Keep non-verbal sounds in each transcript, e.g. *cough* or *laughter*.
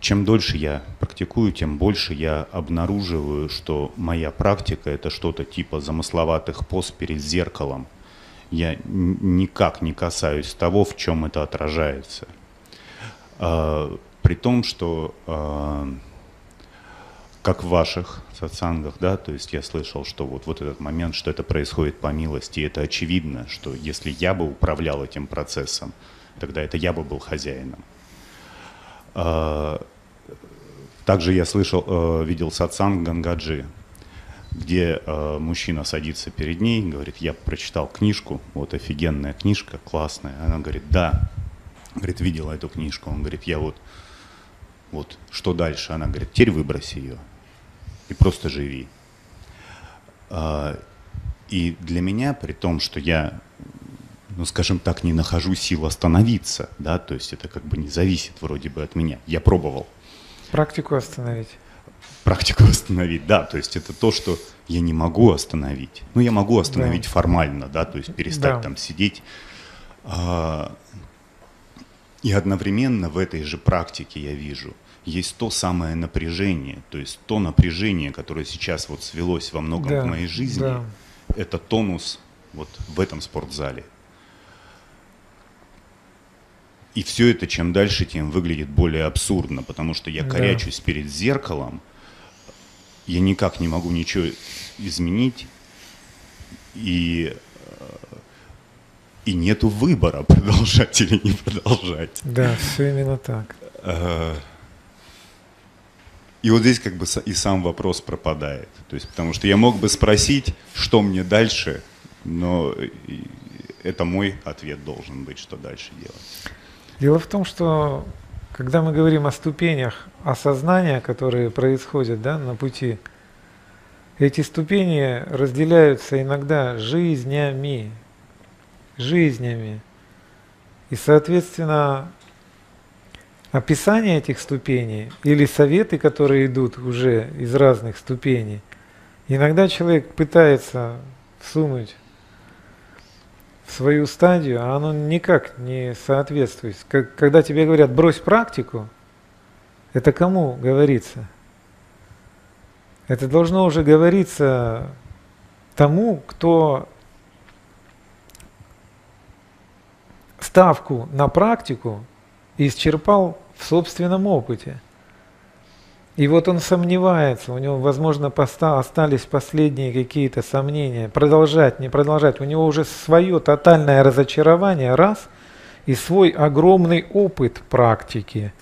чем дольше я практикую, тем больше я обнаруживаю, что моя практика это что-то типа замысловатых поз перед зеркалом. Я никак не касаюсь того, в чем это отражается. А, при том, что а, как в ваших сатсангах, да, то есть я слышал, что вот, вот этот момент, что это происходит по милости, это очевидно, что если я бы управлял этим процессом, тогда это я бы был хозяином. А, также я слышал, э, видел сатсанг Гангаджи, где э, мужчина садится перед ней, говорит, я прочитал книжку, вот офигенная книжка, классная. Она говорит, да, говорит, видела эту книжку. Он говорит, я вот, вот, что дальше? Она говорит, теперь выброси ее и просто живи. И для меня, при том, что я, ну, скажем так, не нахожу сил остановиться, да, то есть это как бы не зависит вроде бы от меня. Я пробовал. Практику остановить. Практику *laughs* остановить, да, то есть это то, что я не могу остановить. Ну, я могу остановить да. формально, да, то есть перестать да. там сидеть. А, и одновременно в этой же практике я вижу – есть то самое напряжение, то есть то напряжение, которое сейчас вот свелось во многом да, в моей жизни, да. это тонус вот в этом спортзале. И все это чем дальше, тем выглядит более абсурдно, потому что я корячусь да. перед зеркалом, я никак не могу ничего изменить, и, и нету выбора, *laughs* продолжать или не продолжать. Да, все именно так. Э, и вот здесь как бы и сам вопрос пропадает. То есть, потому что я мог бы спросить, что мне дальше, но это мой ответ должен быть, что дальше делать. Дело в том, что когда мы говорим о ступенях осознания, которые происходят да, на пути, эти ступени разделяются иногда жизнями, жизнями. И, соответственно, описание этих ступеней или советы, которые идут уже из разных ступеней, иногда человек пытается всунуть свою стадию, а оно никак не соответствует. Когда тебе говорят «брось практику», это кому говорится? Это должно уже говориться тому, кто ставку на практику исчерпал в собственном опыте. И вот он сомневается, у него, возможно, остались последние какие-то сомнения, продолжать, не продолжать. У него уже свое тотальное разочарование, раз, и свой огромный опыт практики,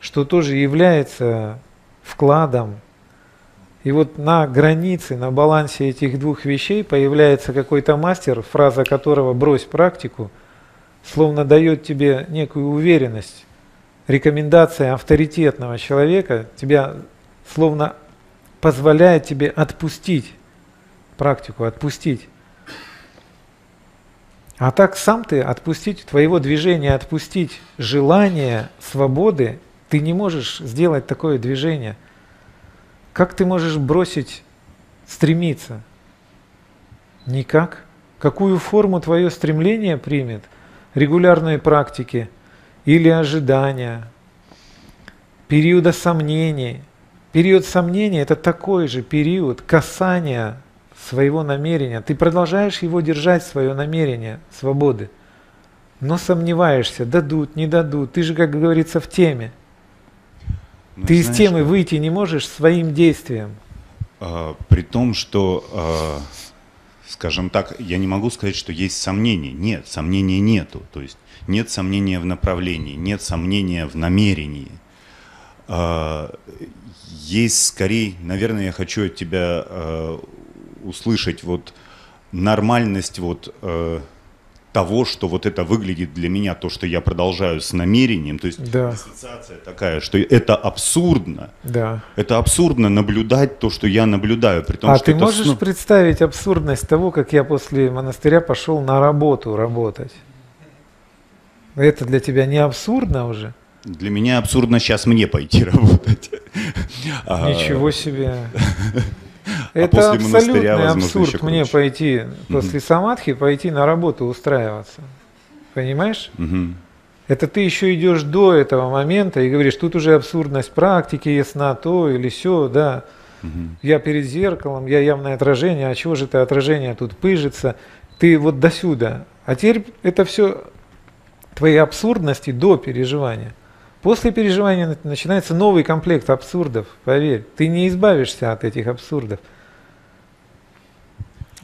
что тоже является вкладом. И вот на границе, на балансе этих двух вещей появляется какой-то мастер, фраза которого «брось практику», словно дает тебе некую уверенность, рекомендация авторитетного человека тебя словно позволяет тебе отпустить практику, отпустить. А так сам ты отпустить, твоего движения отпустить желание свободы, ты не можешь сделать такое движение. Как ты можешь бросить стремиться? Никак. Какую форму твое стремление примет? Регулярные практики – или ожидания, периода сомнений. Период сомнений – это такой же период касания своего намерения. Ты продолжаешь его держать, свое намерение свободы, но сомневаешься, дадут, не дадут. Ты же, как говорится, в теме. Ну, Ты знаешь, из темы выйти не можешь своим действием. А, при том, что, а, скажем так, я не могу сказать, что есть сомнения. Нет, сомнений нету. То есть нет сомнения в направлении, нет сомнения в намерении. А, есть скорее, наверное, я хочу от тебя а, услышать вот нормальность вот э, того, что вот это выглядит для меня, то, что я продолжаю с намерением, то есть да. ассоциация такая, что это абсурдно. Да. Это абсурдно наблюдать то, что я наблюдаю. При том, а что ты можешь ну... представить абсурдность того, как я после монастыря пошел на работу работать? Это для тебя не абсурдно уже? Для меня абсурдно сейчас мне пойти *laughs* работать. А, Ничего себе. *laughs* А Это абсолютный абсурд мне пойти после самадхи, пойти на работу устраиваться. Понимаешь? Это ты еще идешь до этого момента и говоришь, тут уже абсурдность практики ясна, то или все, да. Угу. Я перед зеркалом, я явное отражение, а чего же это отражение тут пыжится? Ты вот до сюда. А теперь это все твои абсурдности до переживания. После переживания начинается новый комплект абсурдов, поверь. Ты не избавишься от этих абсурдов.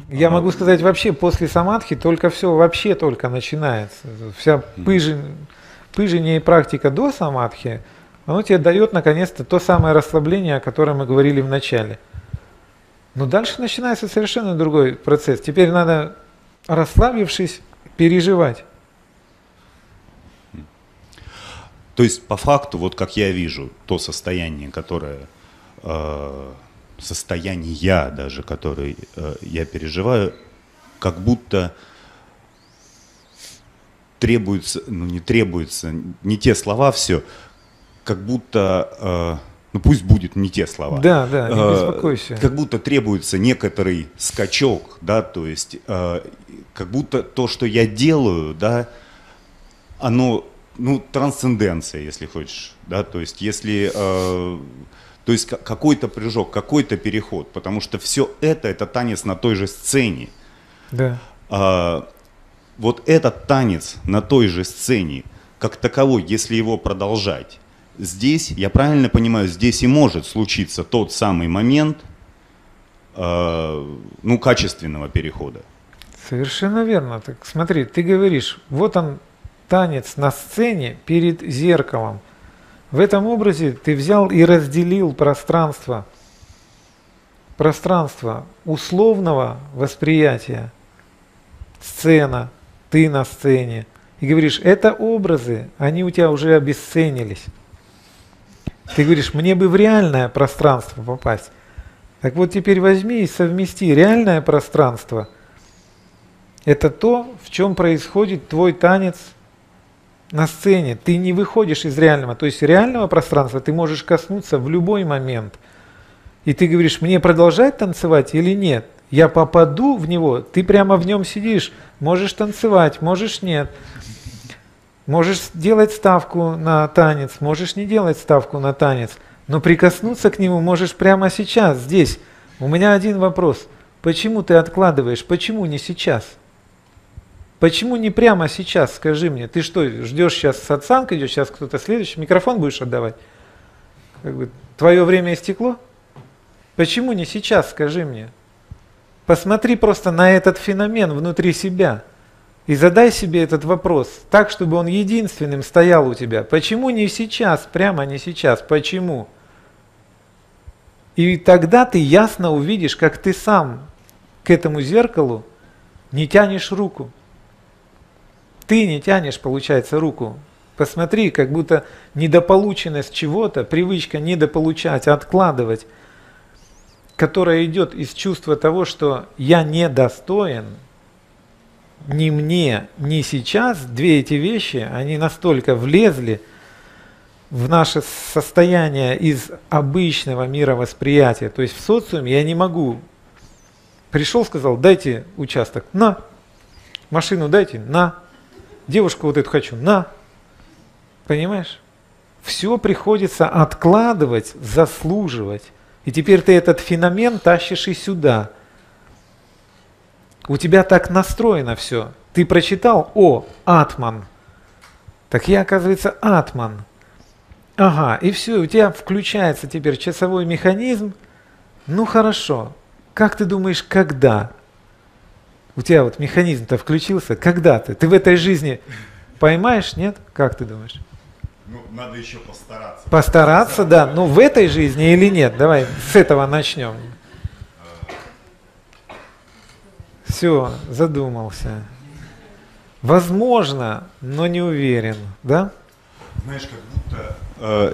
Я могу сказать вообще после самадхи только все вообще только начинается. Вся пыжень, пыжение и практика до самадхи, оно тебе дает наконец-то то самое расслабление, о котором мы говорили в начале. Но дальше начинается совершенно другой процесс. Теперь надо, расслабившись, переживать. То есть по факту, вот как я вижу, то состояние, которое э, состояние я даже, которое э, я переживаю, как будто требуется, ну не требуется, не те слова все, как будто, э, ну пусть будет не те слова. Да, да, не э, беспокойся. Как будто требуется некоторый скачок, да, то есть э, как будто то, что я делаю, да, оно ну, трансценденция, если хочешь, да, то есть если, э, то есть какой-то прыжок, какой-то переход, потому что все это, это танец на той же сцене. Да. Э, вот этот танец на той же сцене, как таковой, если его продолжать, здесь, я правильно понимаю, здесь и может случиться тот самый момент, э, ну, качественного перехода. Совершенно верно. Так смотри, ты говоришь, вот он танец на сцене перед зеркалом. В этом образе ты взял и разделил пространство, пространство условного восприятия, сцена, ты на сцене. И говоришь, это образы, они у тебя уже обесценились. Ты говоришь, мне бы в реальное пространство попасть. Так вот теперь возьми и совмести реальное пространство. Это то, в чем происходит твой танец на сцене, ты не выходишь из реального, то есть реального пространства ты можешь коснуться в любой момент. И ты говоришь, мне продолжать танцевать или нет? Я попаду в него, ты прямо в нем сидишь, можешь танцевать, можешь нет. Можешь делать ставку на танец, можешь не делать ставку на танец, но прикоснуться к нему можешь прямо сейчас, здесь. У меня один вопрос. Почему ты откладываешь? Почему не сейчас? Почему не прямо сейчас, скажи мне? Ты что, ждешь сейчас сатсанг идет, сейчас кто-то следующий, микрофон будешь отдавать? Как бы, твое время истекло? Почему не сейчас, скажи мне? Посмотри просто на этот феномен внутри себя и задай себе этот вопрос так, чтобы он единственным стоял у тебя. Почему не сейчас, прямо не сейчас? Почему? И тогда ты ясно увидишь, как ты сам к этому зеркалу не тянешь руку. Ты не тянешь, получается, руку. Посмотри, как будто недополученность чего-то, привычка недополучать, откладывать, которая идет из чувства того, что я недостоин, ни мне, ни сейчас, две эти вещи, они настолько влезли в наше состояние из обычного мировосприятия. То есть в социуме я не могу. Пришел, сказал, дайте участок, на. Машину дайте, на девушку вот эту хочу, на. Понимаешь? Все приходится откладывать, заслуживать. И теперь ты этот феномен тащишь и сюда. У тебя так настроено все. Ты прочитал, о, атман. Так я, оказывается, атман. Ага, и все, у тебя включается теперь часовой механизм. Ну хорошо, как ты думаешь, когда? У тебя вот механизм-то включился, когда ты? Ты в этой жизни поймаешь, нет? Как ты думаешь? Ну, надо еще постараться. Постараться, да. Ну, в этой жизни или нет? Давай с этого начнем. Все, задумался. Возможно, но не уверен, да? Знаешь, как будто э,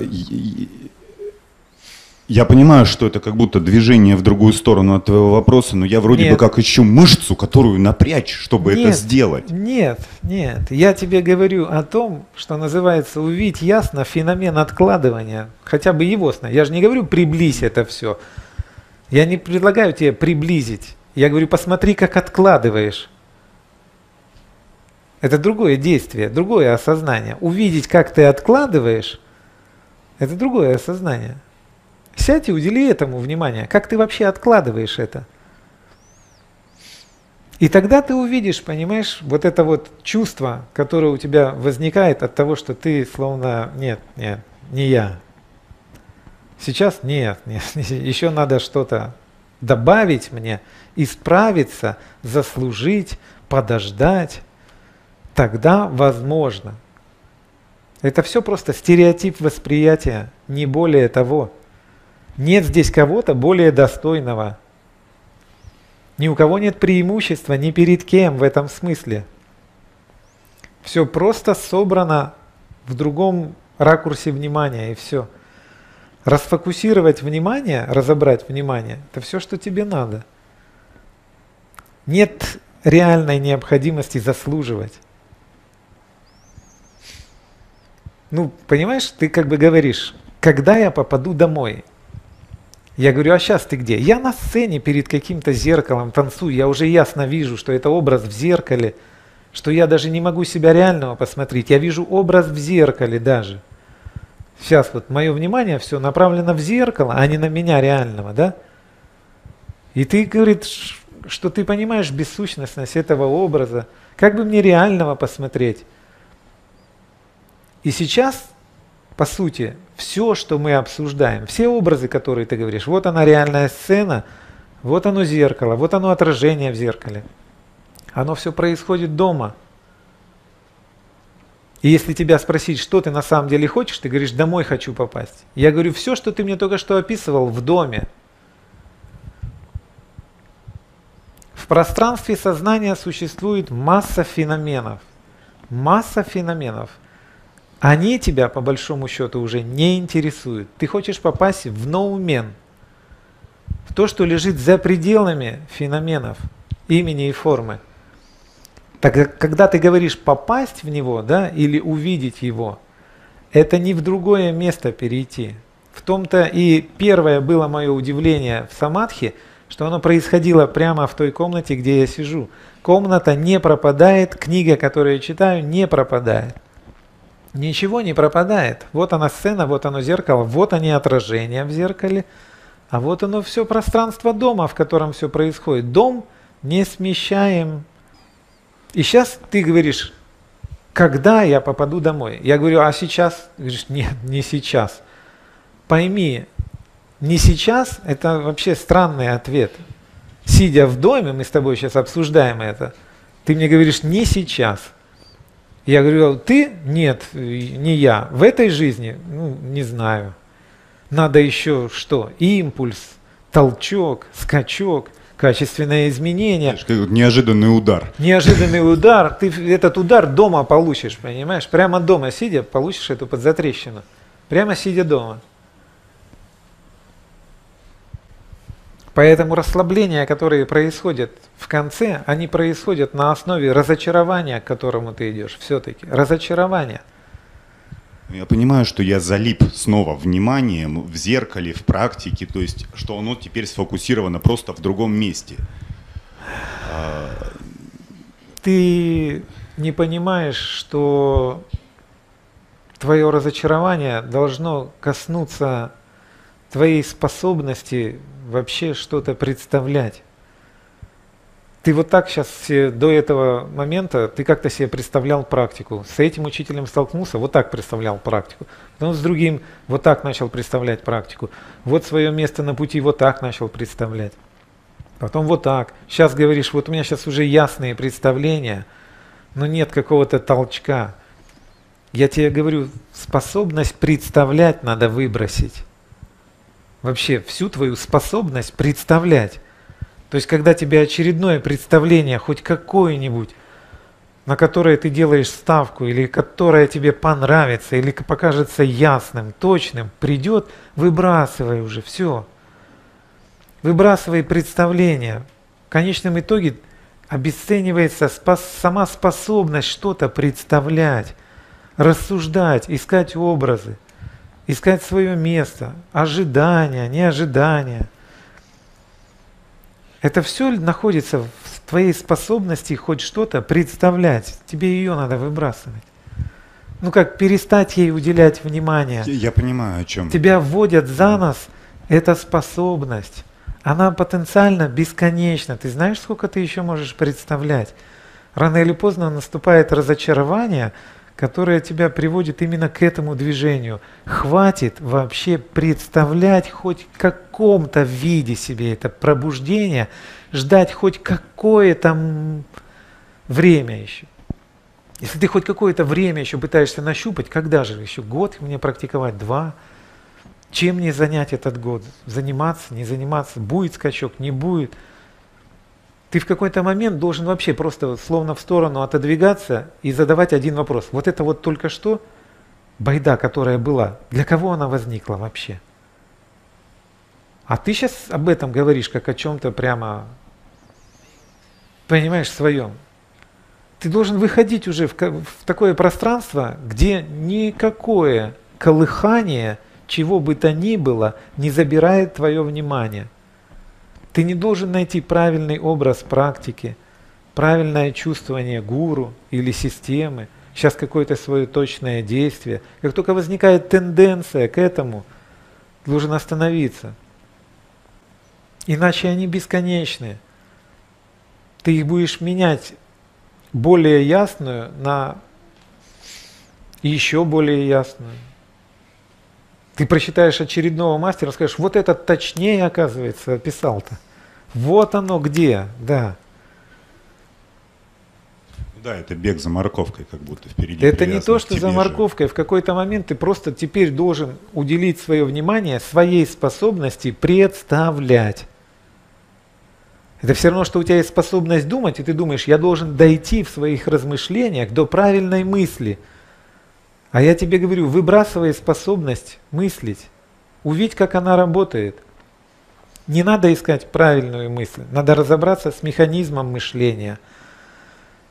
я понимаю, что это как будто движение в другую сторону от твоего вопроса, но я вроде нет. бы как ищу мышцу, которую напрячь, чтобы нет, это сделать. Нет, нет. Я тебе говорю о том, что называется увидеть ясно феномен откладывания. Хотя бы его сна. Я же не говорю приблизь это все. Я не предлагаю тебе приблизить. Я говорю, посмотри, как откладываешь. Это другое действие, другое осознание. Увидеть, как ты откладываешь, это другое осознание. Сядь и удели этому внимание. Как ты вообще откладываешь это? И тогда ты увидишь, понимаешь, вот это вот чувство, которое у тебя возникает от того, что ты словно, нет, нет, не я. Сейчас нет, нет, *laughs* еще надо что-то добавить мне, исправиться, заслужить, подождать. Тогда возможно. Это все просто стереотип восприятия, не более того. Нет здесь кого-то более достойного. Ни у кого нет преимущества ни перед кем в этом смысле. Все просто собрано в другом ракурсе внимания и все. Расфокусировать внимание, разобрать внимание, это все, что тебе надо. Нет реальной необходимости заслуживать. Ну, понимаешь, ты как бы говоришь, когда я попаду домой? Я говорю, а сейчас ты где? Я на сцене перед каким-то зеркалом танцую, я уже ясно вижу, что это образ в зеркале, что я даже не могу себя реального посмотреть, я вижу образ в зеркале даже. Сейчас вот мое внимание все направлено в зеркало, а не на меня реального, да? И ты, говорит, что ты понимаешь бессущностность этого образа, как бы мне реального посмотреть? И сейчас, по сути, все, что мы обсуждаем, все образы, которые ты говоришь, вот она реальная сцена, вот оно зеркало, вот оно отражение в зеркале. Оно все происходит дома. И если тебя спросить, что ты на самом деле хочешь, ты говоришь, домой хочу попасть. Я говорю, все, что ты мне только что описывал, в доме. В пространстве сознания существует масса феноменов. Масса феноменов – они тебя, по большому счету, уже не интересуют. Ты хочешь попасть в ноумен, в то, что лежит за пределами феноменов, имени и формы. Так когда ты говоришь попасть в него, да, или увидеть его, это не в другое место перейти. В том-то и первое было мое удивление в самадхи, что оно происходило прямо в той комнате, где я сижу. Комната не пропадает, книга, которую я читаю, не пропадает. Ничего не пропадает. Вот она сцена, вот оно зеркало, вот они отражения в зеркале, а вот оно все пространство дома, в котором все происходит. Дом не смещаем. И сейчас ты говоришь, когда я попаду домой? Я говорю, а сейчас? Говоришь, нет, не сейчас. Пойми, не сейчас, это вообще странный ответ. Сидя в доме, мы с тобой сейчас обсуждаем это, ты мне говоришь, не сейчас – я говорю, ты? Нет, не я. В этой жизни? Ну, не знаю. Надо еще что? Импульс, толчок, скачок, качественное изменение. Неожиданный удар. Неожиданный удар. Ты этот удар дома получишь, понимаешь? Прямо дома сидя получишь эту подзатрещину. Прямо сидя дома. Поэтому расслабления, которые происходят в конце, они происходят на основе разочарования, к которому ты идешь. Все-таки разочарование. Я понимаю, что я залип снова вниманием в зеркале, в практике, то есть, что оно теперь сфокусировано просто в другом месте. А, ты не понимаешь, что твое разочарование должно коснуться твоей способности вообще что-то представлять. Ты вот так сейчас до этого момента, ты как-то себе представлял практику. С этим учителем столкнулся, вот так представлял практику. Потом с другим вот так начал представлять практику. Вот свое место на пути вот так начал представлять. Потом вот так. Сейчас говоришь, вот у меня сейчас уже ясные представления, но нет какого-то толчка. Я тебе говорю, способность представлять надо выбросить вообще всю твою способность представлять. То есть, когда тебе очередное представление, хоть какое-нибудь, на которое ты делаешь ставку, или которое тебе понравится, или покажется ясным, точным, придет, выбрасывай уже, все. Выбрасывай представление. В конечном итоге обесценивается спас, сама способность что-то представлять, рассуждать, искать образы искать свое место, ожидания, неожидания. Это все находится в твоей способности хоть что-то представлять. Тебе ее надо выбрасывать. Ну как перестать ей уделять внимание. Я, понимаю, о чем. Тебя вводят за нос, эта способность. Она потенциально бесконечна. Ты знаешь, сколько ты еще можешь представлять? Рано или поздно наступает разочарование, которое тебя приводит именно к этому движению. Хватит вообще представлять хоть в каком-то виде себе это пробуждение, ждать хоть какое-то время еще. Если ты хоть какое-то время еще пытаешься нащупать, когда же еще год мне практиковать, два, чем мне занять этот год? Заниматься, не заниматься, будет скачок, не будет – ты в какой-то момент должен вообще просто словно в сторону отодвигаться и задавать один вопрос. Вот это вот только что байда, которая была, для кого она возникла вообще? А ты сейчас об этом говоришь, как о чем-то прямо, понимаешь, своем. Ты должен выходить уже в, в такое пространство, где никакое колыхание, чего бы то ни было, не забирает твое внимание. Ты не должен найти правильный образ практики, правильное чувствование гуру или системы, сейчас какое-то свое точное действие. Как только возникает тенденция к этому, должен остановиться. Иначе они бесконечны. Ты их будешь менять более ясную на еще более ясную. Ты прочитаешь очередного мастера, скажешь, вот этот точнее, оказывается, описал-то. Вот оно где, да. Да, это бег за морковкой, как будто впереди. Это не то, что за морковкой. В какой-то момент ты просто теперь должен уделить свое внимание своей способности представлять. Это все равно, что у тебя есть способность думать, и ты думаешь, я должен дойти в своих размышлениях до правильной мысли. А я тебе говорю, выбрасывай способность мыслить, увидь, как она работает – не надо искать правильную мысль, надо разобраться с механизмом мышления.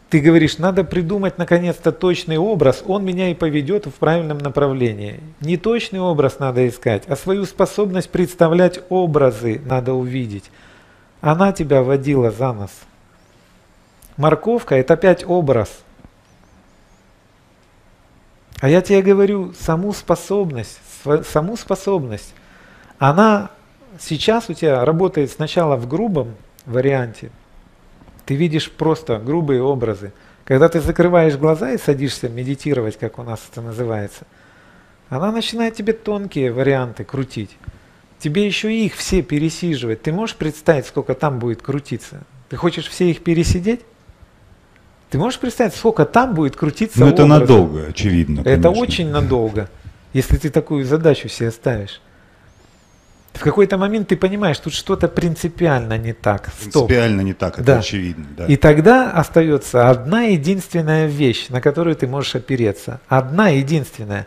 Ты говоришь, надо придумать наконец-то точный образ, он меня и поведет в правильном направлении. Не точный образ надо искать, а свою способность представлять образы надо увидеть. Она тебя водила за нос. Морковка – это опять образ. А я тебе говорю, саму способность, саму способность, она сейчас у тебя работает сначала в грубом варианте, ты видишь просто грубые образы. Когда ты закрываешь глаза и садишься медитировать, как у нас это называется, она начинает тебе тонкие варианты крутить. Тебе еще их все пересиживать. Ты можешь представить, сколько там будет крутиться? Ты хочешь все их пересидеть? Ты можешь представить, сколько там будет крутиться? Ну это надолго, очевидно. Это конечно. очень надолго, если ты такую задачу себе ставишь. В какой-то момент ты понимаешь, тут что-то принципиально не так. Стоп. Принципиально не так, это да. очевидно. Да. И тогда остается одна единственная вещь, на которую ты можешь опереться. Одна единственная.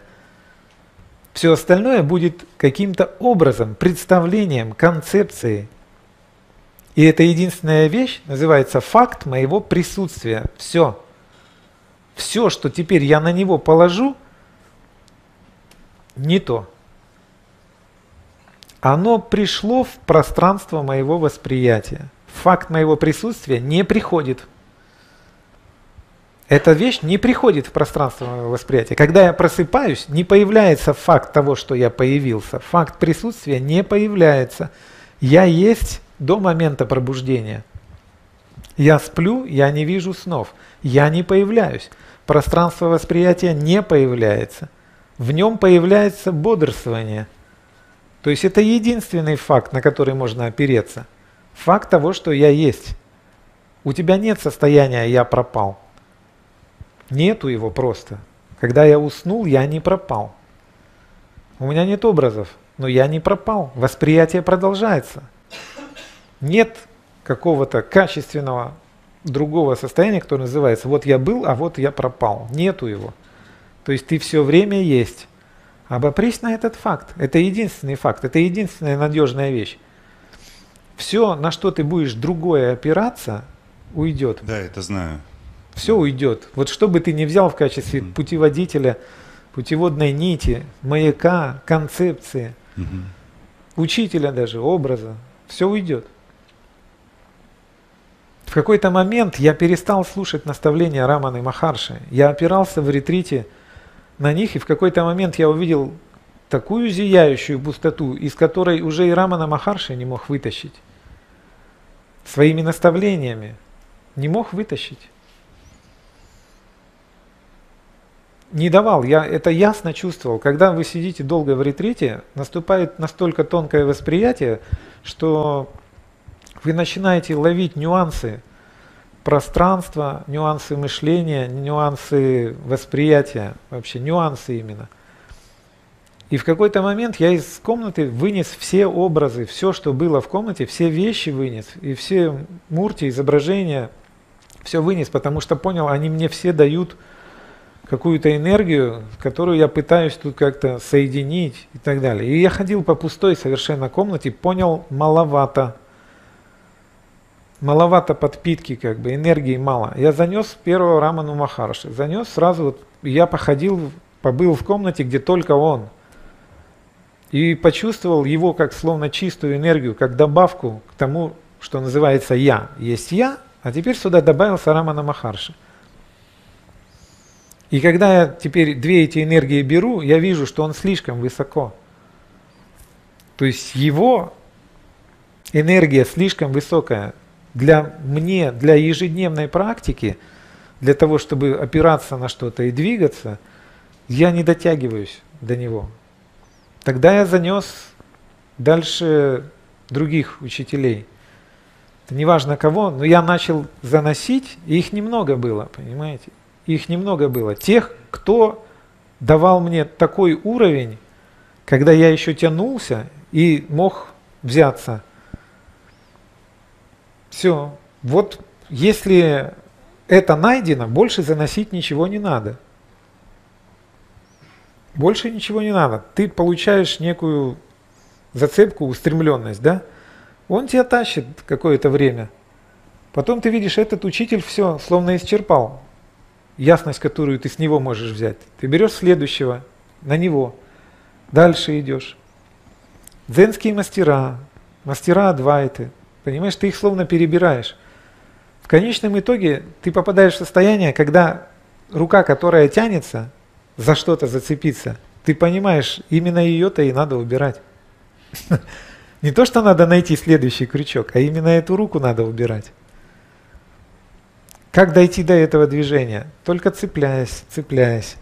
Все остальное будет каким-то образом, представлением, концепцией. И эта единственная вещь называется факт моего присутствия. Все. Все, что теперь я на него положу, не то оно пришло в пространство моего восприятия. Факт моего присутствия не приходит. Эта вещь не приходит в пространство моего восприятия. Когда я просыпаюсь, не появляется факт того, что я появился. Факт присутствия не появляется. Я есть до момента пробуждения. Я сплю, я не вижу снов. Я не появляюсь. Пространство восприятия не появляется. В нем появляется бодрствование – то есть это единственный факт, на который можно опереться. Факт того, что я есть. У тебя нет состояния «я пропал». Нету его просто. Когда я уснул, я не пропал. У меня нет образов, но я не пропал. Восприятие продолжается. Нет какого-то качественного другого состояния, которое называется «вот я был, а вот я пропал». Нету его. То есть ты все время есть. Обопрись на этот факт. Это единственный факт, это единственная надежная вещь. Все, на что ты будешь другое опираться, уйдет. Да, это знаю. Все да. уйдет. Вот что бы ты ни взял в качестве mm. путеводителя, путеводной нити, маяка, концепции, mm-hmm. учителя даже, образа, все уйдет. В какой-то момент я перестал слушать наставления Раманы Махарши. Я опирался в ретрите на них, и в какой-то момент я увидел такую зияющую пустоту, из которой уже и Рамана Махарши не мог вытащить. Своими наставлениями не мог вытащить. Не давал, я это ясно чувствовал. Когда вы сидите долго в ретрите, наступает настолько тонкое восприятие, что вы начинаете ловить нюансы пространства, нюансы мышления, нюансы восприятия, вообще нюансы именно. И в какой-то момент я из комнаты вынес все образы, все, что было в комнате, все вещи вынес, и все мурти, изображения, все вынес, потому что понял, они мне все дают какую-то энергию, которую я пытаюсь тут как-то соединить и так далее. И я ходил по пустой совершенно комнате, понял, маловато. Маловато подпитки, как бы, энергии мало. Я занес первого Раману Махарши. Занес сразу, вот, я походил, побыл в комнате, где только он. И почувствовал его как словно чистую энергию, как добавку к тому, что называется «я». Есть «я», а теперь сюда добавился Рамана Махарши. И когда я теперь две эти энергии беру, я вижу, что он слишком высоко. То есть его энергия слишком высокая. Для мне, для ежедневной практики, для того, чтобы опираться на что-то и двигаться, я не дотягиваюсь до него. Тогда я занес дальше других учителей. Это неважно кого, но я начал заносить, и их немного было, понимаете? их немного было. Тех, кто давал мне такой уровень, когда я еще тянулся и мог взяться. Все. Вот если это найдено, больше заносить ничего не надо. Больше ничего не надо. Ты получаешь некую зацепку, устремленность, да? Он тебя тащит какое-то время. Потом ты видишь, этот учитель все словно исчерпал ясность, которую ты с него можешь взять. Ты берешь следующего, на него, дальше идешь. Дзенские мастера, мастера Адвайты, понимаешь, ты их словно перебираешь. В конечном итоге ты попадаешь в состояние, когда рука, которая тянется, за что-то зацепиться, ты понимаешь, именно ее-то и надо убирать. *laughs* Не то, что надо найти следующий крючок, а именно эту руку надо убирать. Как дойти до этого движения? Только цепляясь, цепляясь.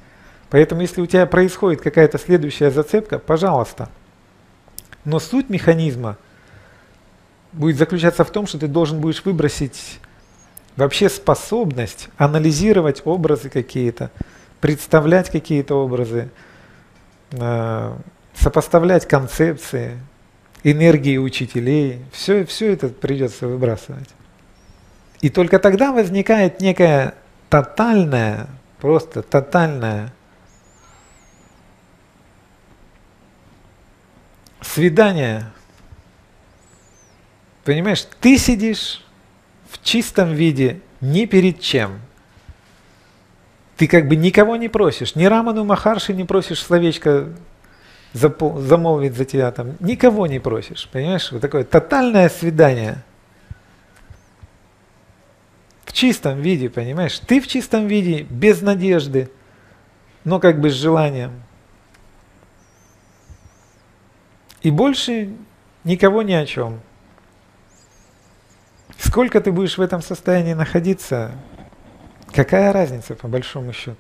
Поэтому если у тебя происходит какая-то следующая зацепка, пожалуйста. Но суть механизма будет заключаться в том, что ты должен будешь выбросить вообще способность анализировать образы какие-то, представлять какие-то образы, э, сопоставлять концепции, энергии учителей. Все, все это придется выбрасывать. И только тогда возникает некая тотальная, просто тотальная свидание. Понимаешь, ты сидишь в чистом виде ни перед чем. Ты как бы никого не просишь, ни Раману Махарши не просишь словечко замолвить за тебя там, никого не просишь, понимаешь? Вот такое тотальное свидание – чистом виде, понимаешь? Ты в чистом виде, без надежды, но как бы с желанием. И больше никого ни о чем. Сколько ты будешь в этом состоянии находиться, какая разница по большому счету?